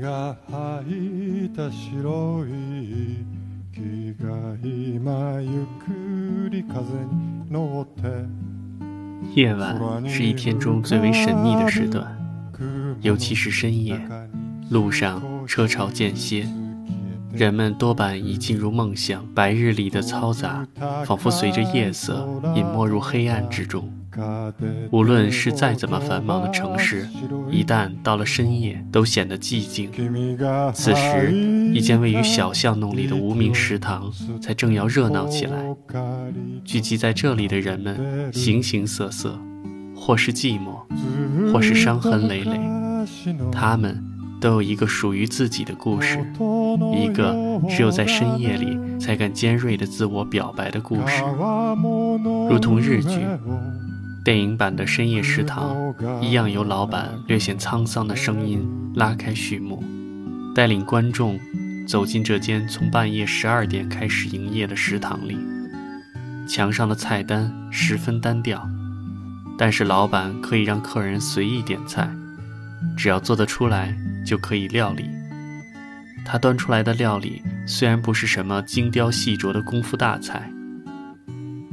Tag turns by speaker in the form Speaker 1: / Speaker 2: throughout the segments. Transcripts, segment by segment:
Speaker 1: 君が履いた白い木が今ゆっくり風に乗って
Speaker 2: 夜晚是一天中最为神秘的时段，尤其是深夜，路上车潮间歇，人们多半已进入梦乡。白日里的嘈杂，仿佛随着夜色隐没入黑暗之中。 无论是再怎么繁忙的城市，一旦到了深夜，都显得寂静。此时，一间位于小巷弄里的无名食堂才正要热闹起来。聚集在这里的人们，形形色色，或是寂寞，或是伤痕累累。他们都有一个属于自己的故事，一个只有在深夜里才敢尖锐的自我表白的故事，如同日剧。电影版的《深夜食堂》一样，由老板略显沧桑的声音拉开序幕，带领观众走进这间从半夜十二点开始营业的食堂里。墙上的菜单十分单调，但是老板可以让客人随意点菜，只要做得出来就可以料理。他端出来的料理虽然不是什么精雕细琢的功夫大菜，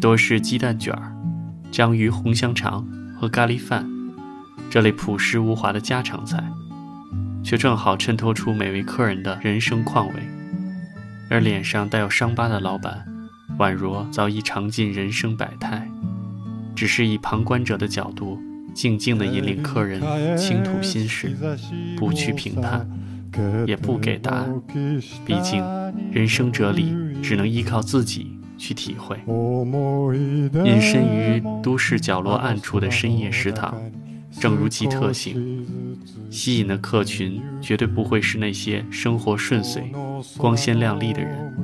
Speaker 2: 多是鸡蛋卷儿。章鱼红香肠和咖喱饭，这类朴实无华的家常菜，却正好衬托出每位客人的人生况味。而脸上带有伤疤的老板，宛若早已尝尽人生百态，只是以旁观者的角度，静静地引领客人倾吐心事，不去评判，也不给答案。毕竟，人生哲理只能依靠自己。去体会，隐身于都市角落暗处的深夜食堂，正如其特性，吸引的客群绝对不会是那些生活顺遂、光鲜亮丽的人，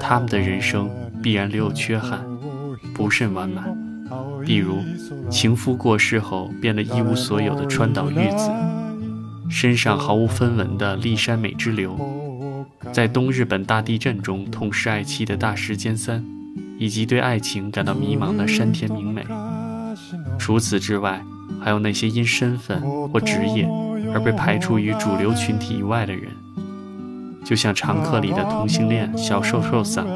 Speaker 2: 他们的人生必然留有缺憾，不甚完满。比如，情夫过世后变得一无所有的川岛裕子，身上毫无分文的立山美之流。在东日本大地震中痛失爱妻的大石兼三，以及对爱情感到迷茫的山田明美。除此之外，还有那些因身份或职业而被排除于主流群体以外的人，就像常客里的同性恋小瘦瘦桑、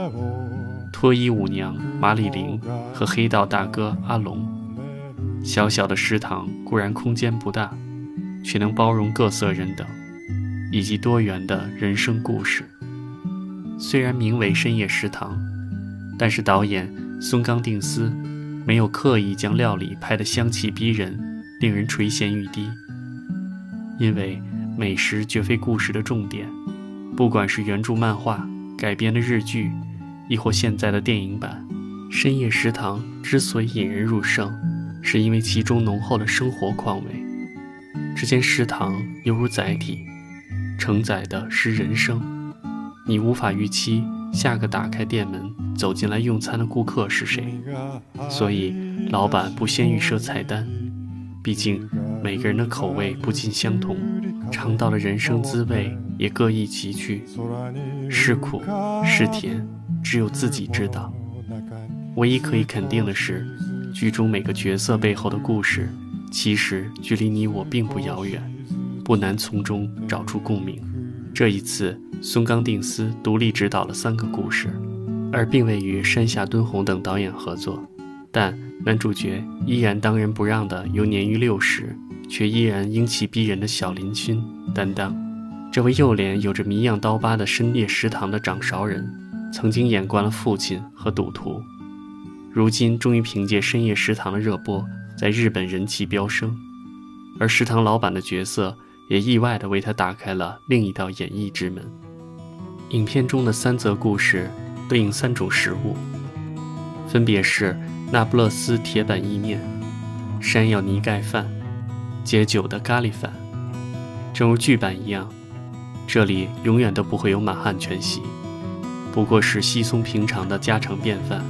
Speaker 2: 脱衣舞娘马里玲和黑道大哥阿龙。小小的食堂固然空间不大，却能包容各色人等。以及多元的人生故事。虽然名为深夜食堂，但是导演松冈定司没有刻意将料理拍得香气逼人，令人垂涎欲滴。因为美食绝非故事的重点。不管是原著漫画改编的日剧，亦或现在的电影版，《深夜食堂》之所以引人入胜，是因为其中浓厚的生活况味。只见食堂犹如载体。承载的是人生，你无法预期下个打开店门走进来用餐的顾客是谁，所以老板不先预设菜单。毕竟每个人的口味不尽相同，尝到了人生滋味也各异其趣，是苦是甜，只有自己知道。唯一可以肯定的是，剧中每个角色背后的故事，其实距离你我并不遥远。不难从中找出共鸣。这一次，松冈定司独立执导了三个故事，而并未与山下敦弘等导演合作。但男主角依然当仁不让的由年逾六十却依然英气逼人的小林薰担当。这位右脸有着谜样刀疤的深夜食堂的掌勺人，曾经演惯了父亲和赌徒，如今终于凭借深夜食堂的热播，在日本人气飙升。而食堂老板的角色。也意外地为他打开了另一道演艺之门。影片中的三则故事对应三种食物，分别是那不勒斯铁板意面、山药泥盖饭、解酒的咖喱饭。正如剧版一样，这里永远都不会有满汉全席，不过是稀松平常的家常便饭，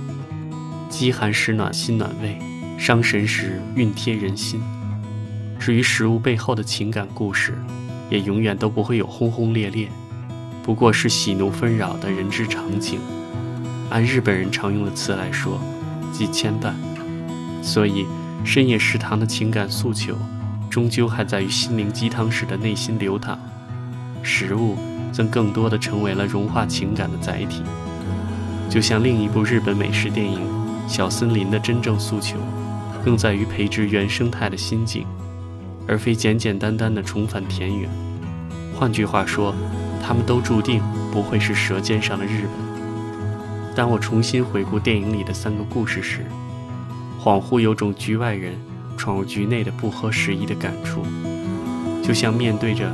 Speaker 2: 饥寒时暖心暖胃，伤神时熨贴人心。至于食物背后的情感故事，也永远都不会有轰轰烈烈，不过是喜怒纷扰的人之常情。按日本人常用的词来说，即牵绊。所以，深夜食堂的情感诉求，终究还在于心灵鸡汤式的内心流淌，食物则更多的成为了融化情感的载体。就像另一部日本美食电影《小森林》的真正诉求，更在于培植原生态的心境，而非简简单单的重返田园。换句话说，他们都注定不会是舌尖上的日本。当我重新回顾电影里的三个故事时，恍惚有种局外人闯入局内的不合时宜的感触，就像面对着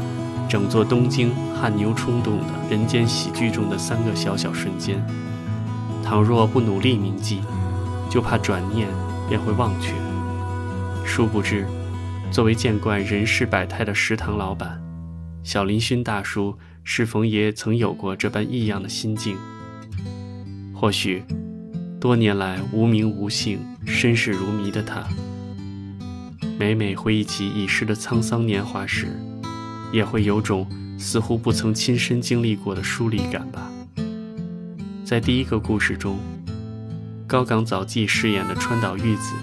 Speaker 2: 整座东京汗牛充栋的人间喜剧中的三个小小瞬间，倘若不努力铭记，就怕转念便会忘却。殊不知，作为见惯人世百态的食堂老板，小林勋大叔是否也曾有过这般异样的心境？或许，多年来无名无姓、身世如谜的他，每每回忆起已逝的沧桑年华时，也会有种似乎不曾亲身经历过的疏离感吧。在第一个故事中，高冈早纪饰演的川岛裕子，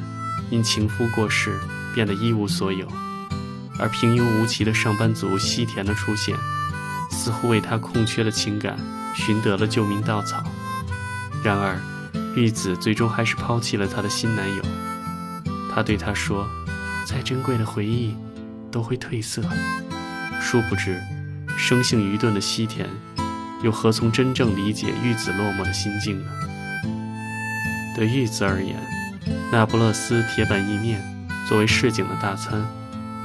Speaker 2: 因情夫过世变得一无所有，而平庸无奇的上班族西田的出现，似乎为他空缺的情感寻得了救命稻草。然而，玉子最终还是抛弃了她的新男友。他对他说：“再珍贵的回忆，都会褪色。”殊不知，生性愚钝的西田，又何从真正理解玉子落寞的心境呢？对玉子而言，那不勒斯铁板意面作为市井的大餐，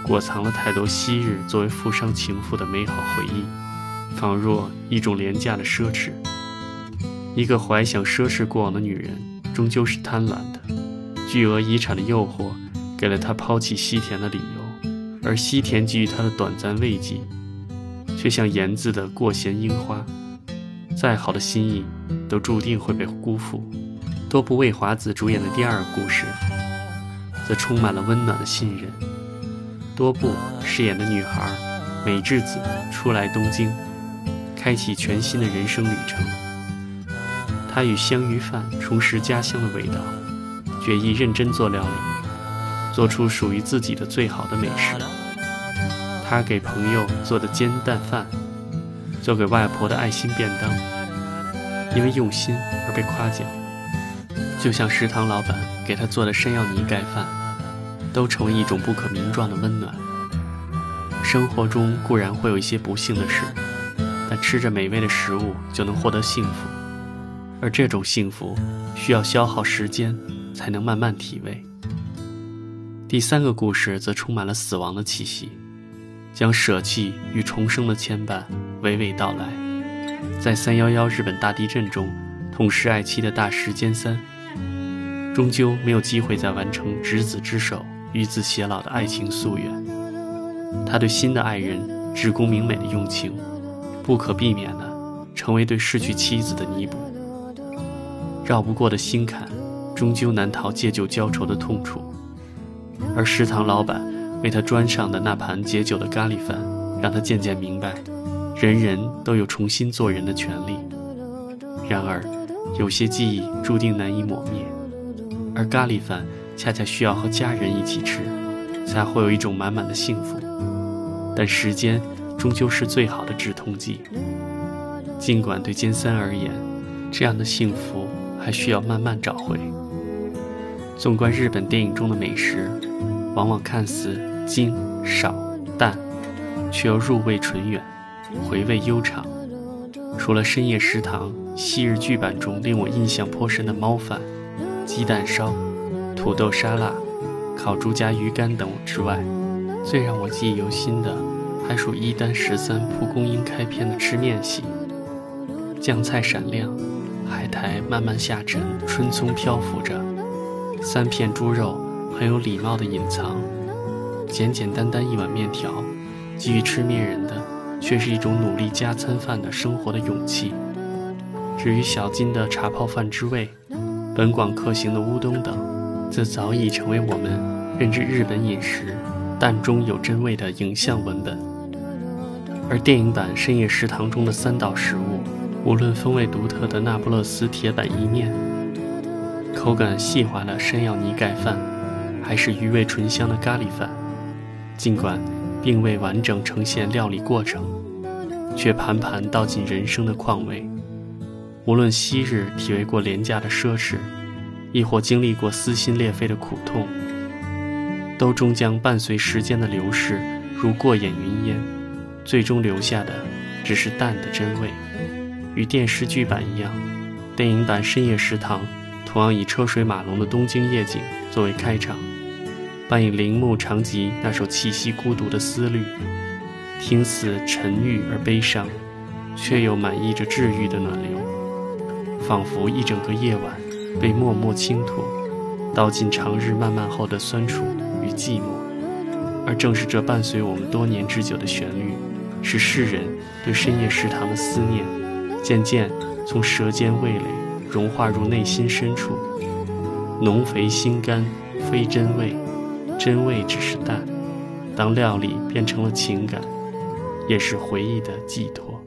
Speaker 2: 裹藏了太多昔日作为富商情妇的美好回忆，仿若一种廉价的奢侈。一个怀想奢侈过往的女人，终究是贪婪的。巨额遗产的诱惑，给了她抛弃西田的理由，而西田给予她的短暂慰藉，却像盐渍的过咸樱花。再好的心意，都注定会被辜负。多部未华子主演的第二故事，则充满了温暖的信任。多部饰演的女孩美智子初来东京，开启全新的人生旅程。他与香鱼饭重拾家乡的味道，决意认真做料理，做出属于自己的最好的美食。他给朋友做的煎蛋饭，做给外婆的爱心便当，因为用心而被夸奖。就像食堂老板给他做的山药泥盖饭，都成为一种不可名状的温暖。生活中固然会有一些不幸的事，但吃着美味的食物就能获得幸福。而这种幸福，需要消耗时间才能慢慢体味。第三个故事则充满了死亡的气息，将舍弃与重生的牵绊娓娓道来。在三幺幺日本大地震中，痛失爱妻的大石兼三，终究没有机会再完成执子之手与子偕老的爱情夙愿。他对新的爱人职工明美的用情，不可避免的成为对失去妻子的弥补。绕不过的心坎，终究难逃借酒浇愁的痛楚。而食堂老板为他端上的那盘解酒的咖喱饭，让他渐渐明白，人人都有重新做人的权利。然而，有些记忆注定难以抹灭，而咖喱饭恰恰需要和家人一起吃，才会有一种满满的幸福。但时间终究是最好的止痛剂。尽管对尖三而言，这样的幸福。还需要慢慢找回。纵观日本电影中的美食，往往看似精少淡，却又入味醇远，回味悠长。除了深夜食堂昔日剧版中令我印象颇深的猫饭、鸡蛋烧、土豆沙拉、烤猪夹鱼干等之外，最让我记忆犹新的，还属一丹十三蒲公英开篇的吃面戏，酱菜闪亮。海苔慢慢下沉，春葱漂浮着，三片猪肉很有礼貌的隐藏，简简单单一碗面条，给予吃面人的却是一种努力加餐饭的生活的勇气。至于小金的茶泡饭之味，本广克行的乌冬等，则早已成为我们认知日本饮食淡中有真味的影像文本。而电影版深夜食堂中的三道食物。无论风味独特的那不勒斯铁板意面，口感细滑的山药泥盖饭，还是余味醇香的咖喱饭，尽管并未完整呈现料理过程，却盘盘倒进人生的况味。无论昔日体味过廉价的奢侈，亦或经历过撕心裂肺的苦痛，都终将伴随时间的流逝，如过眼云烟，最终留下的只是淡的真味。与电视剧版一样，电影版《深夜食堂》同样以车水马龙的东京夜景作为开场。伴以铃木长吉那首气息孤独的思虑，听似沉郁而悲伤，却又满溢着治愈的暖流，仿佛一整个夜晚被默默倾吐，道尽长日漫漫后的酸楚与寂寞。而正是这伴随我们多年之久的旋律，使世人对深夜食堂的思念，渐渐从舌尖味蕾融化入内心深处，浓肥心甘，非真味。真味只是淡，当料理变成了情感，也是回忆的寄托。